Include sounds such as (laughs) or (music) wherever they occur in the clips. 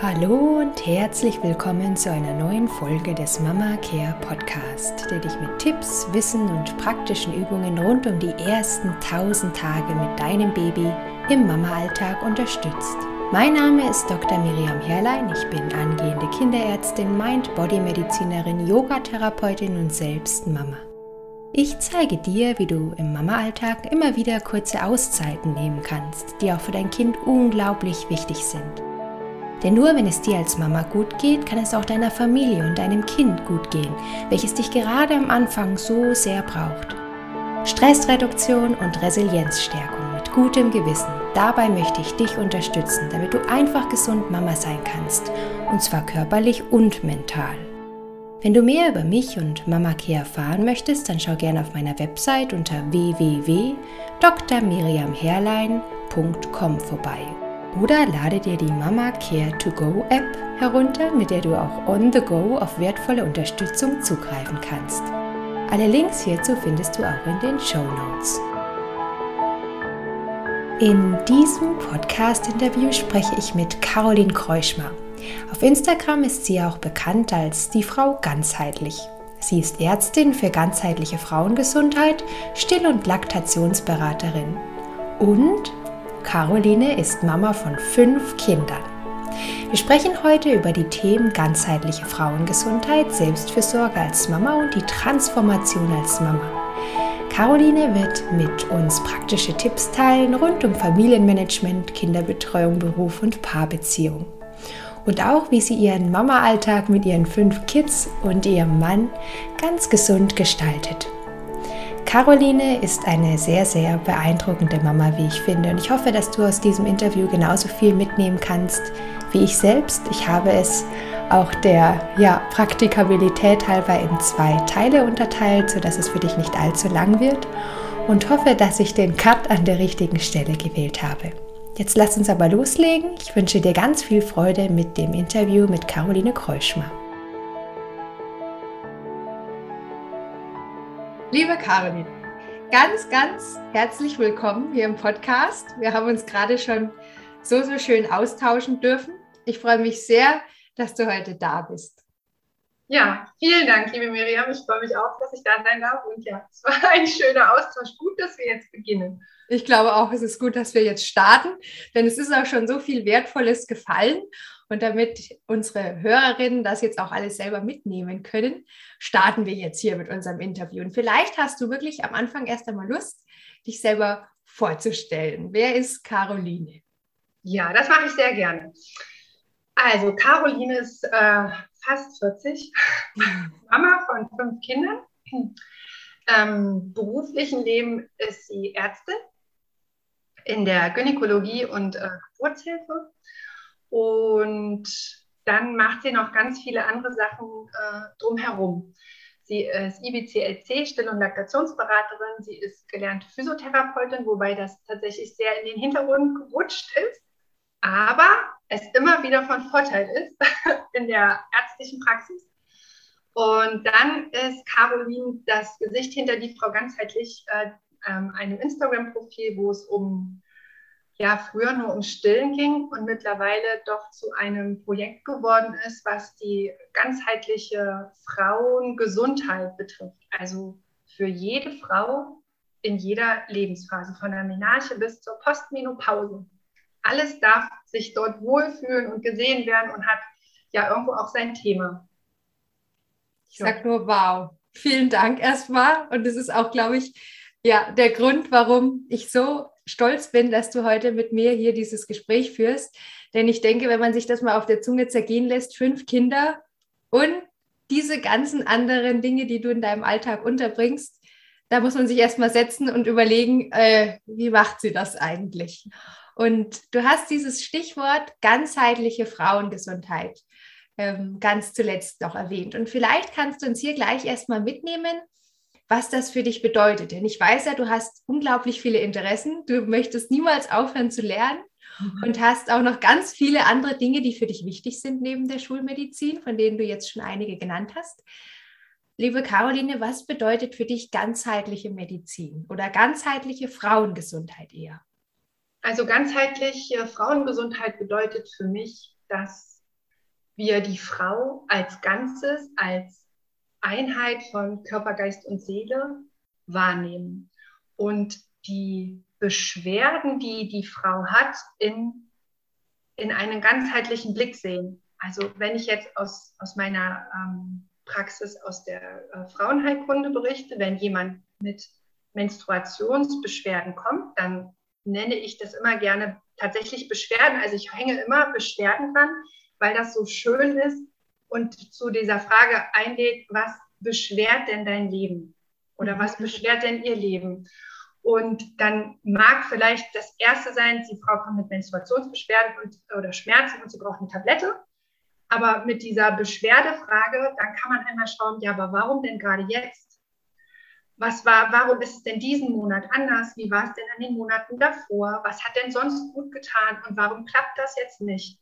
Hallo und herzlich willkommen zu einer neuen Folge des Mama Care Podcast, der dich mit Tipps, Wissen und praktischen Übungen rund um die ersten 1000 Tage mit deinem Baby im Mama-Alltag unterstützt. Mein Name ist Dr. Miriam Herrlein. Ich bin angehende Kinderärztin, Mind-Body-Medizinerin, Yogatherapeutin und selbst Mama. Ich zeige dir, wie du im Mama-Alltag immer wieder kurze Auszeiten nehmen kannst, die auch für dein Kind unglaublich wichtig sind. Denn nur wenn es dir als Mama gut geht, kann es auch deiner Familie und deinem Kind gut gehen, welches dich gerade am Anfang so sehr braucht. Stressreduktion und Resilienzstärkung mit gutem Gewissen. Dabei möchte ich dich unterstützen, damit du einfach gesund Mama sein kannst, und zwar körperlich und mental. Wenn du mehr über mich und Mama Care erfahren möchtest, dann schau gerne auf meiner Website unter www.drmiriamherlein.com vorbei oder lade dir die Mama Care to Go App herunter, mit der du auch on the go auf wertvolle Unterstützung zugreifen kannst. Alle Links hierzu findest du auch in den Show Notes. In diesem Podcast-Interview spreche ich mit Caroline Kreuschmer. Auf Instagram ist sie auch bekannt als die Frau ganzheitlich. Sie ist Ärztin für ganzheitliche Frauengesundheit, Still- und Laktationsberaterin und Caroline ist Mama von fünf Kindern. Wir sprechen heute über die Themen ganzheitliche Frauengesundheit, Selbstfürsorge als Mama und die Transformation als Mama. Caroline wird mit uns praktische Tipps teilen rund um Familienmanagement, Kinderbetreuung, Beruf und Paarbeziehung. Und auch, wie sie ihren Mama-Alltag mit ihren fünf Kids und ihrem Mann ganz gesund gestaltet. Caroline ist eine sehr, sehr beeindruckende Mama, wie ich finde. Und ich hoffe, dass du aus diesem Interview genauso viel mitnehmen kannst wie ich selbst. Ich habe es auch der ja, Praktikabilität halber in zwei Teile unterteilt, sodass es für dich nicht allzu lang wird. Und hoffe, dass ich den Cut an der richtigen Stelle gewählt habe. Jetzt lass uns aber loslegen. Ich wünsche dir ganz viel Freude mit dem Interview mit Caroline Kreuschmer. Liebe Caroline, ganz, ganz herzlich willkommen hier im Podcast. Wir haben uns gerade schon so, so schön austauschen dürfen. Ich freue mich sehr, dass du heute da bist. Ja, vielen Dank, liebe Miriam. Ich freue mich auch, dass ich da sein darf. Und ja, es war ein schöner Austausch. Gut, dass wir jetzt beginnen. Ich glaube auch, es ist gut, dass wir jetzt starten, denn es ist auch schon so viel Wertvolles gefallen. Und damit unsere Hörerinnen das jetzt auch alles selber mitnehmen können, starten wir jetzt hier mit unserem Interview. Und vielleicht hast du wirklich am Anfang erst einmal Lust, dich selber vorzustellen. Wer ist Caroline? Ja, das mache ich sehr gerne. Also, Caroline ist äh, fast 40, (laughs) Mama von fünf Kindern. Ähm, beruflichen Leben ist sie Ärztin in der Gynäkologie und äh, Geburtshilfe und dann macht sie noch ganz viele andere Sachen äh, drumherum. Sie ist IBCLC, Still- und Laktationsberaterin. Sie ist gelernte Physiotherapeutin, wobei das tatsächlich sehr in den Hintergrund gerutscht ist. Aber es immer wieder von Vorteil ist (laughs) in der ärztlichen Praxis. Und dann ist Caroline das Gesicht hinter die Frau ganzheitlich, äh, ähm, einem Instagram-Profil, wo es um ja früher nur um Stillen ging und mittlerweile doch zu einem Projekt geworden ist, was die ganzheitliche Frauengesundheit betrifft. Also für jede Frau in jeder Lebensphase, von der Menarche bis zur Postmenopause. Alles darf sich dort wohlfühlen und gesehen werden und hat ja irgendwo auch sein Thema. Ich sag nur wow. Vielen Dank erstmal. Und das ist auch, glaube ich, ja, der Grund, warum ich so stolz bin, dass du heute mit mir hier dieses Gespräch führst. Denn ich denke, wenn man sich das mal auf der Zunge zergehen lässt, fünf Kinder und diese ganzen anderen Dinge, die du in deinem Alltag unterbringst, da muss man sich erstmal setzen und überlegen, äh, wie macht sie das eigentlich? Und du hast dieses Stichwort ganzheitliche Frauengesundheit ähm, ganz zuletzt noch erwähnt. Und vielleicht kannst du uns hier gleich erstmal mitnehmen, was das für dich bedeutet. Denn ich weiß ja, du hast unglaublich viele Interessen. Du möchtest niemals aufhören zu lernen mhm. und hast auch noch ganz viele andere Dinge, die für dich wichtig sind neben der Schulmedizin, von denen du jetzt schon einige genannt hast. Liebe Caroline, was bedeutet für dich ganzheitliche Medizin oder ganzheitliche Frauengesundheit eher? Also ganzheitliche Frauengesundheit bedeutet für mich, dass wir die Frau als Ganzes, als Einheit von Körper, Geist und Seele wahrnehmen und die Beschwerden, die die Frau hat, in, in einen ganzheitlichen Blick sehen. Also wenn ich jetzt aus, aus meiner ähm, Praxis aus der äh, Frauenheilkunde berichte, wenn jemand mit Menstruationsbeschwerden kommt, dann nenne ich das immer gerne tatsächlich Beschwerden. Also ich hänge immer Beschwerden dran, weil das so schön ist und zu dieser Frage einlädt, was beschwert denn dein Leben? Oder was mhm. beschwert denn ihr Leben? Und dann mag vielleicht das erste sein, die Frau kommt mit Menstruationsbeschwerden und, oder Schmerzen und sie braucht eine Tablette. Aber mit dieser Beschwerdefrage, dann kann man einmal schauen, ja, aber warum denn gerade jetzt? Was war, warum ist es denn diesen Monat anders? Wie war es denn an den Monaten davor? Was hat denn sonst gut getan? Und warum klappt das jetzt nicht?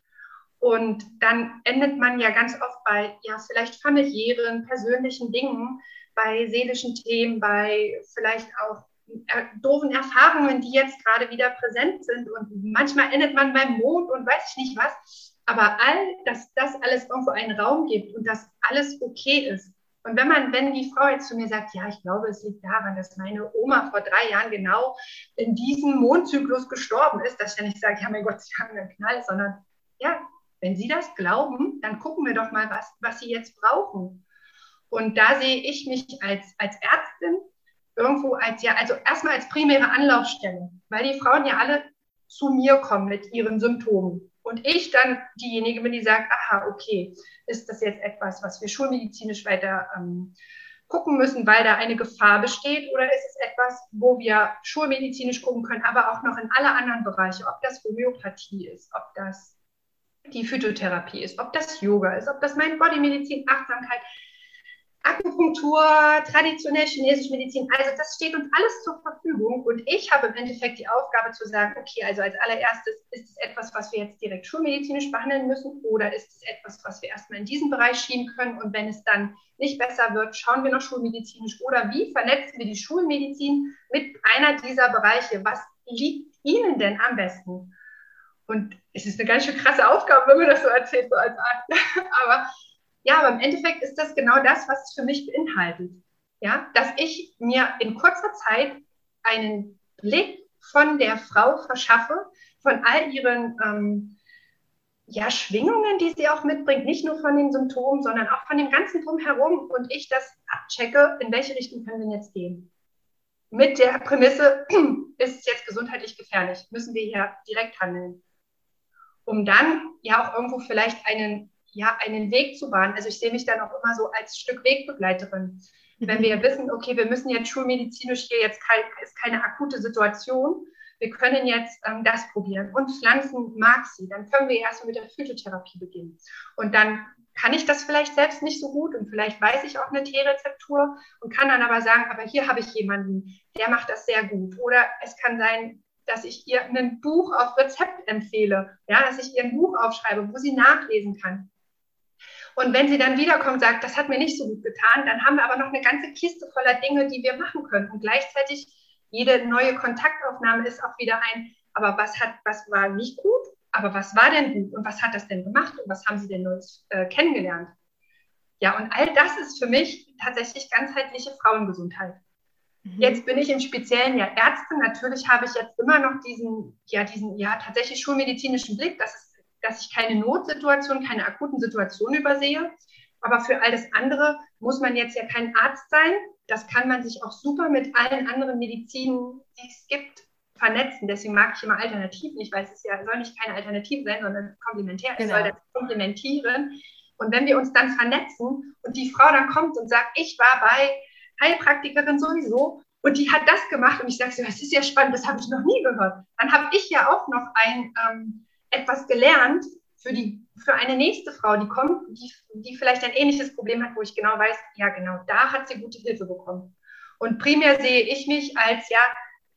Und dann endet man ja ganz oft bei, ja, vielleicht familiären, persönlichen Dingen, bei seelischen Themen, bei vielleicht auch äh, doofen Erfahrungen, die jetzt gerade wieder präsent sind. Und manchmal endet man beim Mond und weiß ich nicht was. Aber all, dass das alles irgendwo einen Raum gibt und dass alles okay ist. Und wenn man, wenn die Frau jetzt zu mir sagt, ja, ich glaube, es liegt daran, dass meine Oma vor drei Jahren genau in diesem Mondzyklus gestorben ist, dass ich ja nicht sage, ja, mein Gott, sie haben einen Knall, sondern ja, wenn Sie das glauben, dann gucken wir doch mal, was, was Sie jetzt brauchen. Und da sehe ich mich als, als Ärztin irgendwo als, ja, also erstmal als primäre Anlaufstelle, weil die Frauen ja alle zu mir kommen mit ihren Symptomen. Und ich dann diejenige bin, die sagt, aha, okay, ist das jetzt etwas, was wir schulmedizinisch weiter ähm, gucken müssen, weil da eine Gefahr besteht, oder ist es etwas, wo wir schulmedizinisch gucken können, aber auch noch in alle anderen Bereiche, ob das Homöopathie ist, ob das die Phytotherapie ist, ob das Yoga ist, ob das mein Bodymedizin, Achtsamkeit, Akupunktur, traditionell chinesische Medizin, also das steht uns alles zur Verfügung und ich habe im Endeffekt die Aufgabe zu sagen, okay, also als allererstes ist es etwas, was wir jetzt direkt schulmedizinisch behandeln müssen oder ist es etwas, was wir erstmal in diesen Bereich schieben können und wenn es dann nicht besser wird, schauen wir noch schulmedizinisch oder wie vernetzen wir die Schulmedizin mit einer dieser Bereiche? Was liegt Ihnen denn am besten? Und es ist eine ganz schön krasse Aufgabe, wenn man das so erzählt, so als Arzt. (laughs) aber ja, aber im Endeffekt ist das genau das, was es für mich beinhaltet. Ja, dass ich mir in kurzer Zeit einen Blick von der Frau verschaffe, von all ihren ähm, ja, Schwingungen, die sie auch mitbringt, nicht nur von den Symptomen, sondern auch von dem ganzen Drumherum und ich das abchecke, in welche Richtung können wir jetzt gehen. Mit der Prämisse, (clears throat) ist es jetzt gesundheitlich gefährlich, müssen wir hier direkt handeln. Um dann ja auch irgendwo vielleicht einen ja, einen Weg zu bahnen. Also ich sehe mich dann auch immer so als Stück Wegbegleiterin. Wenn wir wissen, okay, wir müssen jetzt schulmedizinisch hier jetzt kein, ist keine akute Situation, wir können jetzt ähm, das probieren. Und Pflanzen mag sie, dann können wir erstmal mit der Phytotherapie beginnen. Und dann kann ich das vielleicht selbst nicht so gut und vielleicht weiß ich auch eine T-Rezeptur und kann dann aber sagen, aber hier habe ich jemanden, der macht das sehr gut. Oder es kann sein, dass ich ihr ein Buch auf Rezept empfehle, ja, dass ich ihr ein Buch aufschreibe, wo sie nachlesen kann. Und wenn sie dann wiederkommt und sagt, das hat mir nicht so gut getan, dann haben wir aber noch eine ganze Kiste voller Dinge, die wir machen können. Und gleichzeitig jede neue Kontaktaufnahme ist auch wieder ein, aber was hat, was war nicht gut, aber was war denn gut und was hat das denn gemacht und was haben sie denn Neues äh, kennengelernt? Ja, und all das ist für mich tatsächlich ganzheitliche Frauengesundheit. Mhm. Jetzt bin ich im Speziellen ja Ärztin. Natürlich habe ich jetzt immer noch diesen, ja, diesen, ja, tatsächlich schulmedizinischen Blick. Das ist dass ich keine Notsituation, keine akuten Situationen übersehe. Aber für all das andere muss man jetzt ja kein Arzt sein. Das kann man sich auch super mit allen anderen Medizinen, die es gibt, vernetzen. Deswegen mag ich immer Alternativen. Ich weiß, es ja, soll nicht keine Alternative sein, sondern komplementär. Genau. Es soll das komplementieren. Und wenn wir uns dann vernetzen und die Frau dann kommt und sagt, ich war bei Heilpraktikerin sowieso und die hat das gemacht und ich sage so, das ist ja spannend, das habe ich noch nie gehört. Dann habe ich ja auch noch ein ähm, etwas gelernt für, die, für eine nächste Frau, die kommt, die, die vielleicht ein ähnliches Problem hat, wo ich genau weiß, ja genau, da hat sie gute Hilfe bekommen. Und primär sehe ich mich als, ja,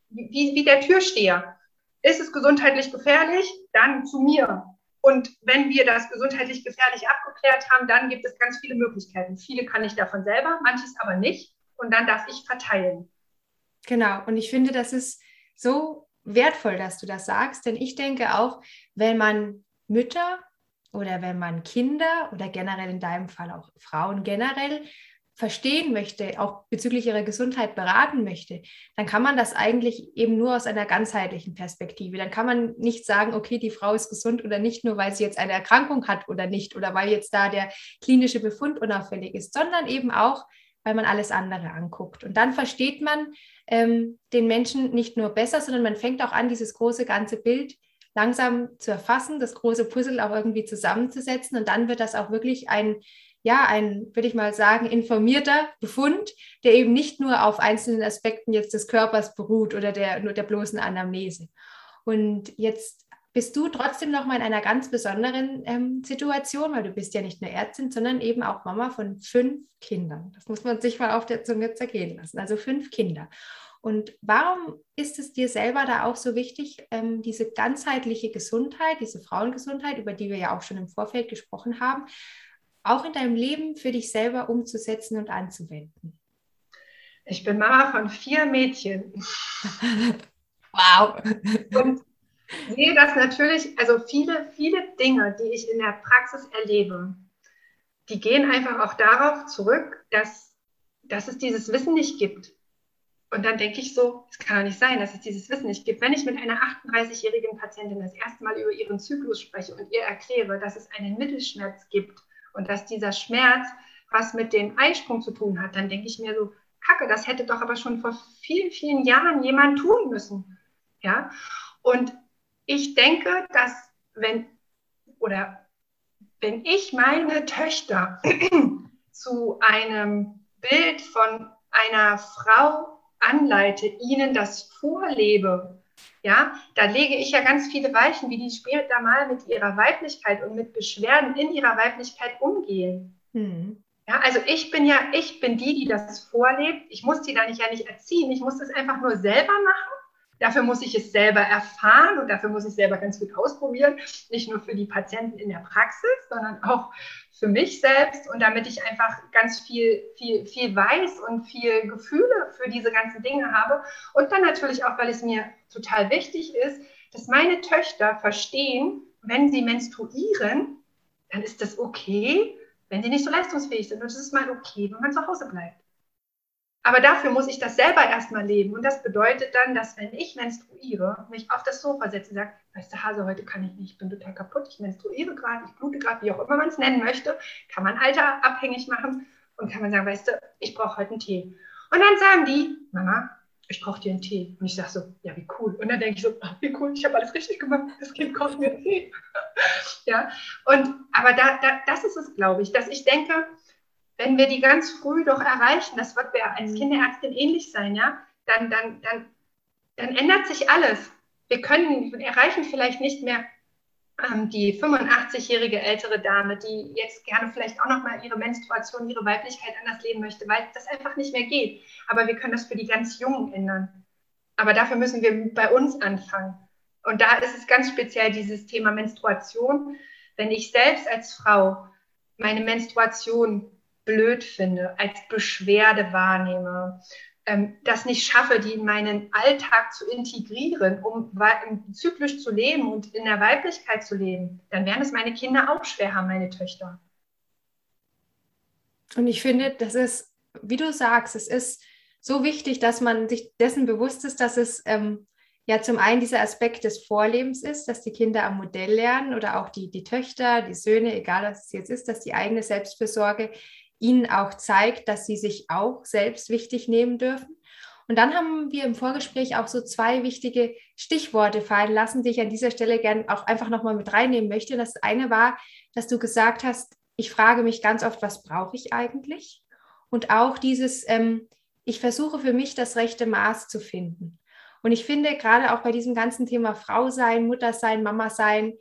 wie, wie der Türsteher. Ist es gesundheitlich gefährlich? Dann zu mir. Und wenn wir das gesundheitlich gefährlich abgeklärt haben, dann gibt es ganz viele Möglichkeiten. Viele kann ich davon selber, manches aber nicht. Und dann darf ich verteilen. Genau. Und ich finde, das ist so wertvoll, dass du das sagst, denn ich denke auch, wenn man Mütter oder wenn man Kinder oder generell in deinem Fall auch Frauen generell verstehen möchte, auch bezüglich ihrer Gesundheit beraten möchte, dann kann man das eigentlich eben nur aus einer ganzheitlichen Perspektive. Dann kann man nicht sagen, okay, die Frau ist gesund oder nicht, nur weil sie jetzt eine Erkrankung hat oder nicht oder weil jetzt da der klinische Befund unauffällig ist, sondern eben auch, weil man alles andere anguckt. Und dann versteht man ähm, den Menschen nicht nur besser, sondern man fängt auch an, dieses große ganze Bild langsam zu erfassen, das große Puzzle auch irgendwie zusammenzusetzen. Und dann wird das auch wirklich ein ja, ein, würde ich mal sagen, informierter Befund, der eben nicht nur auf einzelnen Aspekten jetzt des Körpers beruht oder der, nur der bloßen Anamnese. Und jetzt bist du trotzdem noch mal in einer ganz besonderen ähm, Situation, weil du bist ja nicht nur Ärztin, sondern eben auch Mama von fünf Kindern. Das muss man sich mal auf der Zunge zergehen lassen. Also fünf Kinder. Und warum ist es dir selber da auch so wichtig, ähm, diese ganzheitliche Gesundheit, diese Frauengesundheit, über die wir ja auch schon im Vorfeld gesprochen haben, auch in deinem Leben für dich selber umzusetzen und anzuwenden? Ich bin Mama von vier Mädchen. (laughs) wow. Und sehe das natürlich, also viele, viele Dinge, die ich in der Praxis erlebe, die gehen einfach auch darauf zurück, dass, dass es dieses Wissen nicht gibt. Und dann denke ich so, es kann doch nicht sein, dass es dieses Wissen nicht gibt. Wenn ich mit einer 38-jährigen Patientin das erste Mal über ihren Zyklus spreche und ihr erkläre, dass es einen Mittelschmerz gibt und dass dieser Schmerz was mit dem Eisprung zu tun hat, dann denke ich mir so, Kacke, das hätte doch aber schon vor vielen, vielen Jahren jemand tun müssen. Ja, und ich denke, dass wenn oder wenn ich meine Töchter (clears throat) zu einem Bild von einer Frau anleite, ihnen das vorlebe, ja, da lege ich ja ganz viele Weichen, wie die später mal mit ihrer Weiblichkeit und mit Beschwerden in ihrer Weiblichkeit umgehen. Mhm. Ja, also ich bin ja, ich bin die, die das vorlebt. Ich muss die da nicht ja nicht erziehen. Ich muss das einfach nur selber machen Dafür muss ich es selber erfahren und dafür muss ich selber ganz viel ausprobieren. Nicht nur für die Patienten in der Praxis, sondern auch für mich selbst und damit ich einfach ganz viel, viel, viel weiß und viel Gefühle für diese ganzen Dinge habe. Und dann natürlich auch, weil es mir total wichtig ist, dass meine Töchter verstehen, wenn sie menstruieren, dann ist das okay, wenn sie nicht so leistungsfähig sind. Und es ist mal okay, wenn man zu Hause bleibt. Aber dafür muss ich das selber erstmal leben. Und das bedeutet dann, dass wenn ich menstruiere, mich auf das Sofa setze und sage, weißt du, Hase, heute kann ich nicht, ich bin total kaputt, ich menstruiere gerade, ich blute gerade, wie auch immer man es nennen möchte, kann man Alter abhängig machen und kann man sagen, weißt du, ich brauche heute einen Tee. Und dann sagen die, Mama, ich brauche dir einen Tee. Und ich sage so, ja, wie cool. Und dann denke ich so, ach, wie cool, ich habe alles richtig gemacht, das Kind kocht mir einen Tee. (laughs) ja, und, aber da, da, das ist es, glaube ich, dass ich denke, wenn wir die ganz früh doch erreichen, das wird mir als mhm. Kinderärztin ähnlich sein, ja, dann, dann, dann, dann ändert sich alles. Wir können, wir erreichen vielleicht nicht mehr ähm, die 85-jährige ältere Dame, die jetzt gerne vielleicht auch nochmal ihre Menstruation, ihre Weiblichkeit anders leben möchte, weil das einfach nicht mehr geht. Aber wir können das für die ganz Jungen ändern. Aber dafür müssen wir bei uns anfangen. Und da ist es ganz speziell dieses Thema Menstruation. Wenn ich selbst als Frau meine Menstruation blöd finde, als Beschwerde wahrnehme, ähm, das nicht schaffe, die in meinen Alltag zu integrieren, um zyklisch zu leben und in der Weiblichkeit zu leben, dann werden es meine Kinder auch schwer haben, meine Töchter. Und ich finde, das ist, wie du sagst, es ist so wichtig, dass man sich dessen bewusst ist, dass es ähm, ja zum einen dieser Aspekt des Vorlebens ist, dass die Kinder am Modell lernen oder auch die, die Töchter, die Söhne, egal was es jetzt ist, dass die eigene Selbstfürsorge ihnen auch zeigt, dass sie sich auch selbst wichtig nehmen dürfen. Und dann haben wir im Vorgespräch auch so zwei wichtige Stichworte fallen lassen, die ich an dieser Stelle gerne auch einfach nochmal mit reinnehmen möchte. Das eine war, dass du gesagt hast, ich frage mich ganz oft, was brauche ich eigentlich? Und auch dieses, ähm, ich versuche für mich das rechte Maß zu finden. Und ich finde gerade auch bei diesem ganzen Thema Frau sein, Mutter sein, Mama sein,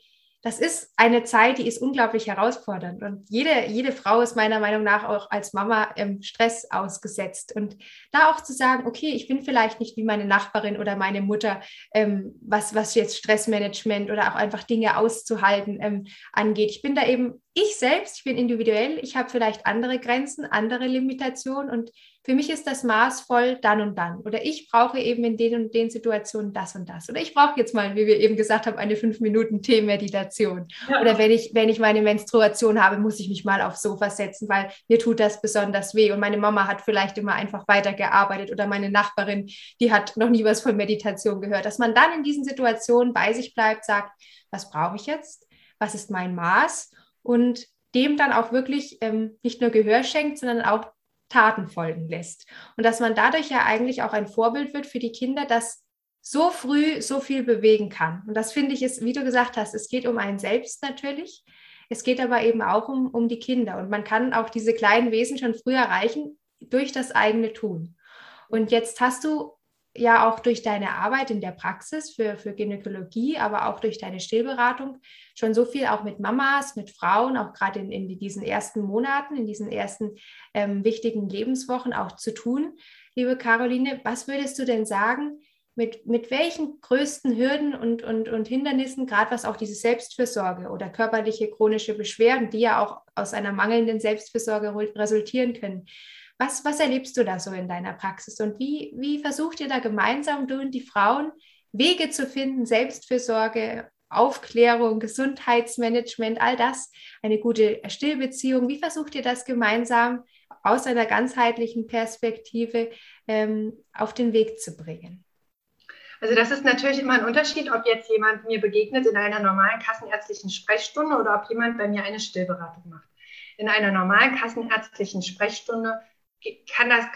das ist eine Zeit, die ist unglaublich herausfordernd. Und jede, jede Frau ist meiner Meinung nach auch als Mama im Stress ausgesetzt. Und da auch zu sagen, okay, ich bin vielleicht nicht wie meine Nachbarin oder meine Mutter, ähm, was, was jetzt Stressmanagement oder auch einfach Dinge auszuhalten ähm, angeht. Ich bin da eben ich selbst, ich bin individuell, ich habe vielleicht andere Grenzen, andere Limitationen und für mich ist das Maß voll dann und dann. Oder ich brauche eben in den und den Situationen das und das. Oder ich brauche jetzt mal, wie wir eben gesagt haben, eine fünf Minuten Tee-Meditation. Ja. Oder wenn ich, wenn ich meine Menstruation habe, muss ich mich mal aufs Sofa setzen, weil mir tut das besonders weh. Und meine Mama hat vielleicht immer einfach weitergearbeitet oder meine Nachbarin, die hat noch nie was von Meditation gehört. Dass man dann in diesen Situationen bei sich bleibt, sagt, was brauche ich jetzt? Was ist mein Maß? Und dem dann auch wirklich ähm, nicht nur Gehör schenkt, sondern auch Taten folgen lässt. Und dass man dadurch ja eigentlich auch ein Vorbild wird für die Kinder, dass so früh so viel bewegen kann. Und das finde ich ist, wie du gesagt hast, es geht um einen selbst natürlich. Es geht aber eben auch um, um die Kinder. Und man kann auch diese kleinen Wesen schon früh erreichen durch das eigene Tun. Und jetzt hast du ja auch durch deine Arbeit in der Praxis für, für Gynäkologie, aber auch durch deine Stillberatung schon so viel auch mit Mamas, mit Frauen, auch gerade in, in diesen ersten Monaten, in diesen ersten ähm, wichtigen Lebenswochen auch zu tun. Liebe Caroline, was würdest du denn sagen, mit, mit welchen größten Hürden und, und, und Hindernissen, gerade was auch diese Selbstfürsorge oder körperliche chronische Beschwerden, die ja auch aus einer mangelnden Selbstfürsorge resultieren können, was, was erlebst du da so in deiner Praxis und wie, wie versucht ihr da gemeinsam, du und die Frauen, Wege zu finden, Selbstfürsorge, Aufklärung, Gesundheitsmanagement, all das, eine gute Stillbeziehung. Wie versucht ihr das gemeinsam aus einer ganzheitlichen Perspektive ähm, auf den Weg zu bringen? Also das ist natürlich immer ein Unterschied, ob jetzt jemand mir begegnet in einer normalen kassenärztlichen Sprechstunde oder ob jemand bei mir eine Stillberatung macht. In einer normalen kassenärztlichen Sprechstunde kann, das,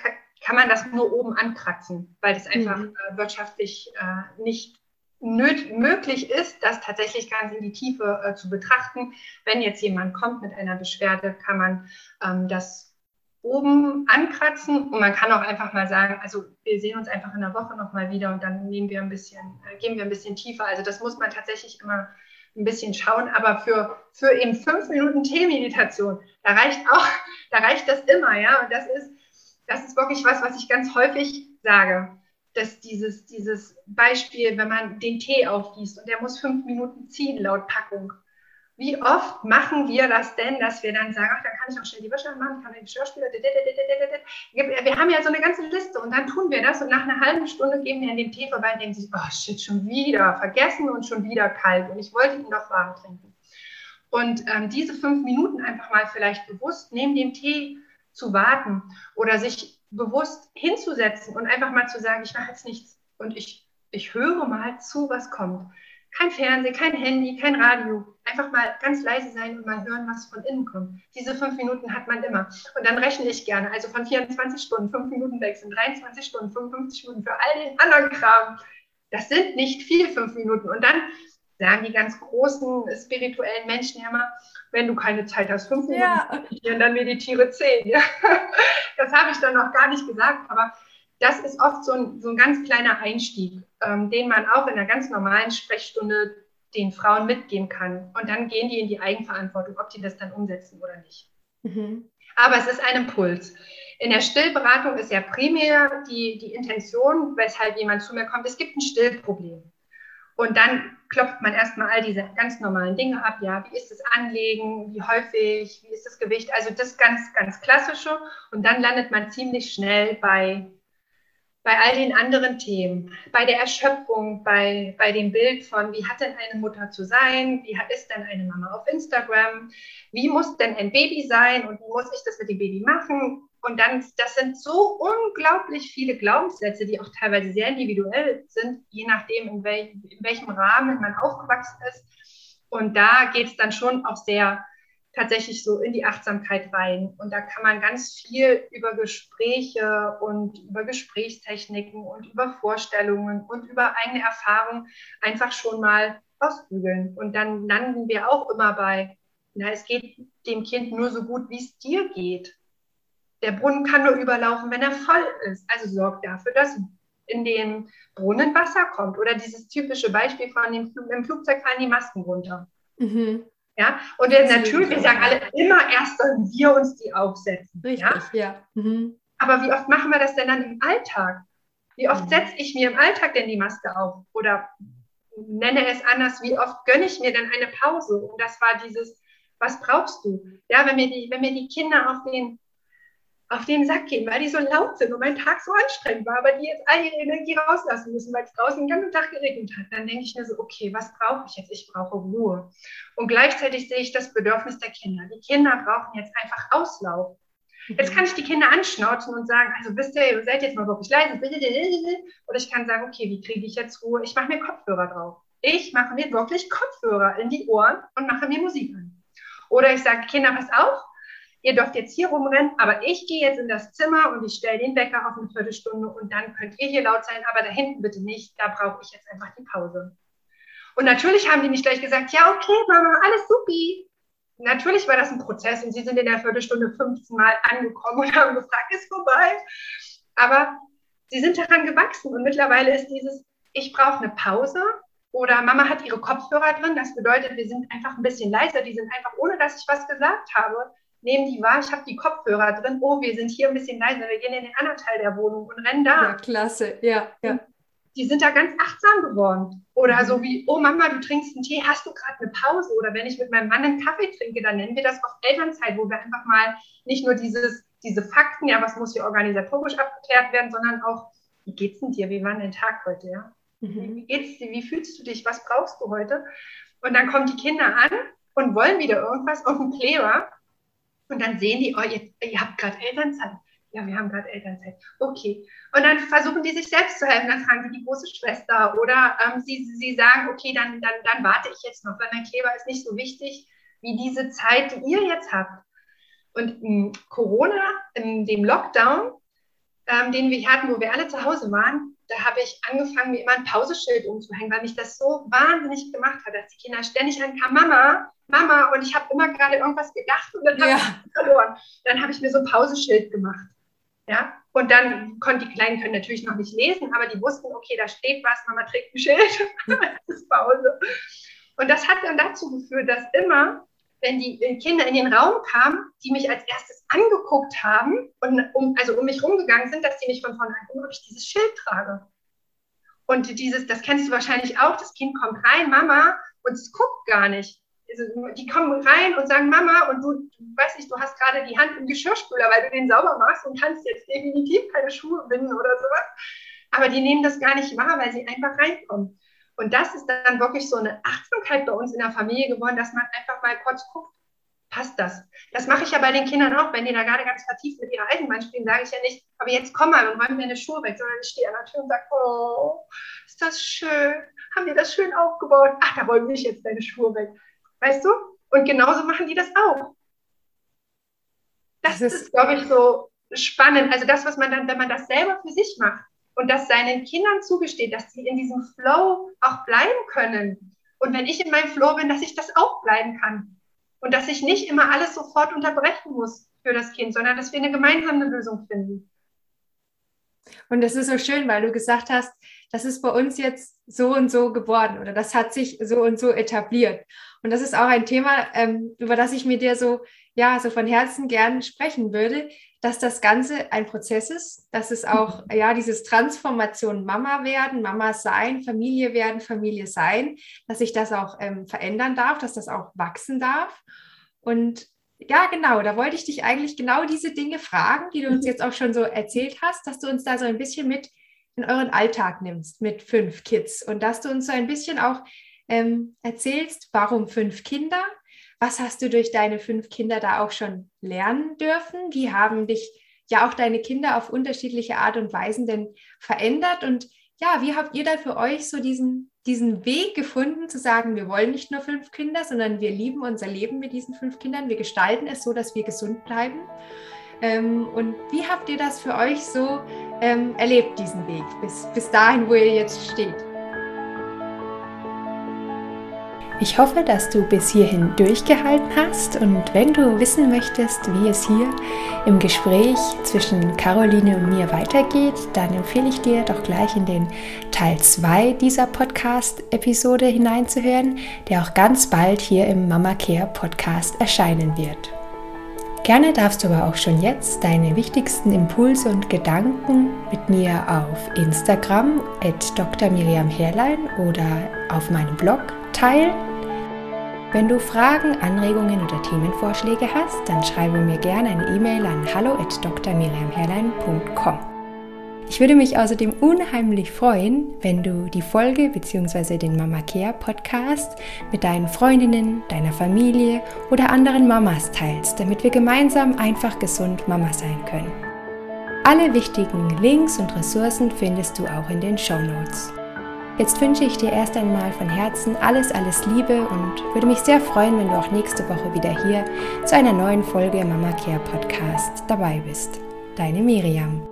kann man das nur oben ankratzen, weil es einfach mhm. äh, wirtschaftlich äh, nicht möglich ist, das tatsächlich ganz in die Tiefe äh, zu betrachten. Wenn jetzt jemand kommt mit einer Beschwerde, kann man ähm, das oben ankratzen und man kann auch einfach mal sagen, also wir sehen uns einfach in der Woche nochmal wieder und dann nehmen wir ein bisschen, äh, gehen wir ein bisschen tiefer. Also das muss man tatsächlich immer ein bisschen schauen, aber für, für eben fünf Minuten Teemeditation, da reicht auch, (laughs) da reicht das immer, ja. Und das ist, das ist wirklich was, was ich ganz häufig sage. Dass dieses, dieses Beispiel, wenn man den Tee aufgießt und der muss fünf Minuten ziehen laut Packung. Wie oft machen wir das denn, dass wir dann sagen, ach, dann kann ich auch schnell die Wäsche machen, kann den Geschirrspüler, wir haben ja so eine ganze Liste und dann tun wir das und nach einer halben Stunde gehen wir an dem Tee vorbei und denken sich, oh shit, schon wieder vergessen und schon wieder kalt und ich wollte ihn noch warm trinken. Und ähm, diese fünf Minuten einfach mal vielleicht bewusst neben dem Tee zu warten oder sich bewusst hinzusetzen und einfach mal zu sagen, ich mache jetzt nichts und ich, ich höre mal zu, was kommt. Kein Fernsehen, kein Handy, kein Radio. Einfach mal ganz leise sein und mal hören, was von innen kommt. Diese fünf Minuten hat man immer. Und dann rechne ich gerne. Also von 24 Stunden, fünf Minuten weg sind 23 Stunden, 55 Minuten für all den anderen Kram. Das sind nicht viel fünf Minuten. Und dann sagen die ganz großen spirituellen Menschen ja immer, wenn du keine Zeit hast, fünf Minuten ja. meditieren, dann meditiere zehn. Ja? (laughs) Das habe ich dann noch gar nicht gesagt, aber das ist oft so ein, so ein ganz kleiner Einstieg, ähm, den man auch in einer ganz normalen Sprechstunde den Frauen mitgeben kann. Und dann gehen die in die Eigenverantwortung, ob die das dann umsetzen oder nicht. Mhm. Aber es ist ein Impuls. In der Stillberatung ist ja primär die, die Intention, weshalb jemand zu mir kommt, es gibt ein Stillproblem. Und dann klopft man erstmal all diese ganz normalen Dinge ab. Ja, wie ist das Anlegen? Wie häufig? Wie ist das Gewicht? Also das ganz, ganz klassische. Und dann landet man ziemlich schnell bei, bei all den anderen Themen. Bei der Erschöpfung, bei, bei dem Bild von, wie hat denn eine Mutter zu sein? Wie ist denn eine Mama auf Instagram? Wie muss denn ein Baby sein? Und wie muss ich das mit dem Baby machen? Und dann, das sind so unglaublich viele Glaubenssätze, die auch teilweise sehr individuell sind, je nachdem, in, wel, in welchem Rahmen man aufgewachsen ist. Und da geht es dann schon auch sehr tatsächlich so in die Achtsamkeit rein. Und da kann man ganz viel über Gespräche und über Gesprächstechniken und über Vorstellungen und über eigene Erfahrungen einfach schon mal ausbügeln. Und dann landen wir auch immer bei, na, es geht dem Kind nur so gut, wie es dir geht. Der Brunnen kann nur überlaufen, wenn er voll ist. Also sorgt dafür, dass in den Brunnen Wasser kommt. Oder dieses typische Beispiel von dem Flugzeug fallen die Masken runter. Mhm. Ja, und wir natürlich, wir sagen alle, immer erst sollen wir uns die aufsetzen. Richtig, ja. ja. Mhm. Aber wie oft machen wir das denn dann im Alltag? Wie oft mhm. setze ich mir im Alltag denn die Maske auf? Oder nenne es anders, wie oft gönne ich mir denn eine Pause? Und das war dieses, was brauchst du? Ja, wenn mir die, wenn mir die Kinder auf den auf den Sack gehen, weil die so laut sind und mein Tag so anstrengend war, aber die jetzt all ihre Energie rauslassen müssen, weil es draußen den ganzen Tag geregnet hat. Dann denke ich mir so, okay, was brauche ich jetzt? Ich brauche Ruhe. Und gleichzeitig sehe ich das Bedürfnis der Kinder. Die Kinder brauchen jetzt einfach Auslauf. Jetzt kann ich die Kinder anschnauzen und sagen, also wisst ihr, ihr seid jetzt mal wirklich leise. Oder ich kann sagen, okay, wie kriege ich jetzt Ruhe? Ich mache mir Kopfhörer drauf. Ich mache mir wirklich Kopfhörer in die Ohren und mache mir Musik an. Oder ich sage, Kinder, pass auf, ihr dürft jetzt hier rumrennen, aber ich gehe jetzt in das Zimmer und ich stelle den Wecker auf eine Viertelstunde und dann könnt ihr hier laut sein, aber da hinten bitte nicht, da brauche ich jetzt einfach die Pause. Und natürlich haben die nicht gleich gesagt, ja, okay, Mama, alles supi. Natürlich war das ein Prozess und sie sind in der Viertelstunde 15 Mal angekommen und (laughs) haben gefragt, ist vorbei. Aber sie sind daran gewachsen und mittlerweile ist dieses, ich brauche eine Pause oder Mama hat ihre Kopfhörer drin. Das bedeutet, wir sind einfach ein bisschen leiser. Die sind einfach, ohne dass ich was gesagt habe, nehmen die wahr, ich habe die Kopfhörer drin, oh, wir sind hier ein bisschen leiser, wir gehen in den anderen Teil der Wohnung und rennen da. Ja, klasse, ja, ja. Die sind da ganz achtsam geworden. Oder so wie, oh Mama, du trinkst einen Tee, hast du gerade eine Pause? Oder wenn ich mit meinem Mann einen Kaffee trinke, dann nennen wir das oft Elternzeit, wo wir einfach mal nicht nur dieses, diese Fakten, ja, was muss hier organisatorisch abgeklärt werden, sondern auch, wie geht's denn dir? Wie war dein Tag heute? Ja? Mhm. Wie geht's dir? Wie fühlst du dich? Was brauchst du heute? Und dann kommen die Kinder an und wollen wieder irgendwas auf dem Kleber und dann sehen die, oh, ihr, ihr habt gerade Elternzeit. Ja, wir haben gerade Elternzeit. Okay. Und dann versuchen die sich selbst zu helfen. Dann fragen sie die große Schwester oder ähm, sie, sie sagen, okay, dann, dann, dann warte ich jetzt noch, weil mein Kleber ist nicht so wichtig wie diese Zeit, die ihr jetzt habt. Und in Corona, in dem Lockdown, ähm, den wir hatten, wo wir alle zu Hause waren, da habe ich angefangen, mir immer ein Pauseschild umzuhängen, weil mich das so wahnsinnig gemacht hat, dass die Kinder ständig ankamen, Mama, Mama, und ich habe immer gerade irgendwas gedacht und dann habe ja. ich verloren. Dann habe ich mir so ein Pauseschild gemacht. Ja, und dann konnten die Kleinen können natürlich noch nicht lesen, aber die wussten, okay, da steht was, Mama trägt ein Schild, (laughs) das ist Pause. Und das hat dann dazu geführt, dass immer, wenn die Kinder in den Raum kamen, die mich als erstes angeguckt haben und um, also um mich rumgegangen sind, dass die mich von vorne angucken, ob ich dieses Schild trage. Und dieses, das kennst du wahrscheinlich auch, das Kind kommt rein, Mama, und es guckt gar nicht also die kommen rein und sagen, Mama, und du, du weißt nicht, du hast gerade die Hand im Geschirrspüler, weil du den sauber machst und kannst jetzt definitiv keine Schuhe binden oder sowas. Aber die nehmen das gar nicht wahr, weil sie einfach reinkommen. Und das ist dann wirklich so eine Achtsamkeit bei uns in der Familie geworden, dass man einfach mal kurz guckt, passt das? Das mache ich ja bei den Kindern auch, wenn die da gerade ganz vertieft mit ihrer Eisenbahn spielen, sage ich ja nicht, aber jetzt komm mal und räum mir eine Schuhe weg, sondern ich stehe an der Tür und sage, oh, ist das schön, haben die das schön aufgebaut? Ach, da wollen wir nicht jetzt deine Schuhe weg. Weißt du? Und genauso machen die das auch. Das, das ist, ist glaube ich, so spannend. Also das, was man dann, wenn man das selber für sich macht und das seinen Kindern zugesteht, dass sie in diesem Flow auch bleiben können. Und wenn ich in meinem Flow bin, dass ich das auch bleiben kann. Und dass ich nicht immer alles sofort unterbrechen muss für das Kind, sondern dass wir eine gemeinsame Lösung finden. Und das ist so schön, weil du gesagt hast, das ist bei uns jetzt so und so geworden oder das hat sich so und so etabliert. Und das ist auch ein Thema, ähm, über das ich mit dir so, ja, so von Herzen gern sprechen würde, dass das Ganze ein Prozess ist, dass es auch, mhm. ja, dieses Transformation Mama werden, Mama sein, Familie werden, Familie sein, dass sich das auch ähm, verändern darf, dass das auch wachsen darf. Und ja, genau, da wollte ich dich eigentlich genau diese Dinge fragen, die du uns mhm. jetzt auch schon so erzählt hast, dass du uns da so ein bisschen mit in euren Alltag nimmst mit fünf Kids und dass du uns so ein bisschen auch ähm, erzählst, warum fünf Kinder, was hast du durch deine fünf Kinder da auch schon lernen dürfen, wie haben dich ja auch deine Kinder auf unterschiedliche Art und Weisen denn verändert und ja, wie habt ihr da für euch so diesen, diesen Weg gefunden, zu sagen, wir wollen nicht nur fünf Kinder, sondern wir lieben unser Leben mit diesen fünf Kindern, wir gestalten es so, dass wir gesund bleiben? Ähm, und wie habt ihr das für euch so ähm, erlebt, diesen Weg, bis, bis dahin, wo ihr jetzt steht? Ich hoffe, dass du bis hierhin durchgehalten hast und wenn du wissen möchtest, wie es hier im Gespräch zwischen Caroline und mir weitergeht, dann empfehle ich dir doch gleich in den Teil 2 dieser Podcast-Episode hineinzuhören, der auch ganz bald hier im Mama Care Podcast erscheinen wird. Gerne darfst du aber auch schon jetzt deine wichtigsten Impulse und Gedanken mit mir auf Instagram at Dr. Miriam Herrlein oder auf meinem Blog teilen. Wenn du Fragen, Anregungen oder Themenvorschläge hast, dann schreibe mir gerne eine E-Mail an hallo@drmiriamherlein.com. Ich würde mich außerdem unheimlich freuen, wenn du die Folge bzw. den Mama Care Podcast mit deinen Freundinnen, deiner Familie oder anderen Mamas teilst, damit wir gemeinsam einfach gesund Mama sein können. Alle wichtigen Links und Ressourcen findest du auch in den Show Notes. Jetzt wünsche ich dir erst einmal von Herzen alles, alles Liebe und würde mich sehr freuen, wenn du auch nächste Woche wieder hier zu einer neuen Folge Mama Care Podcast dabei bist. Deine Miriam.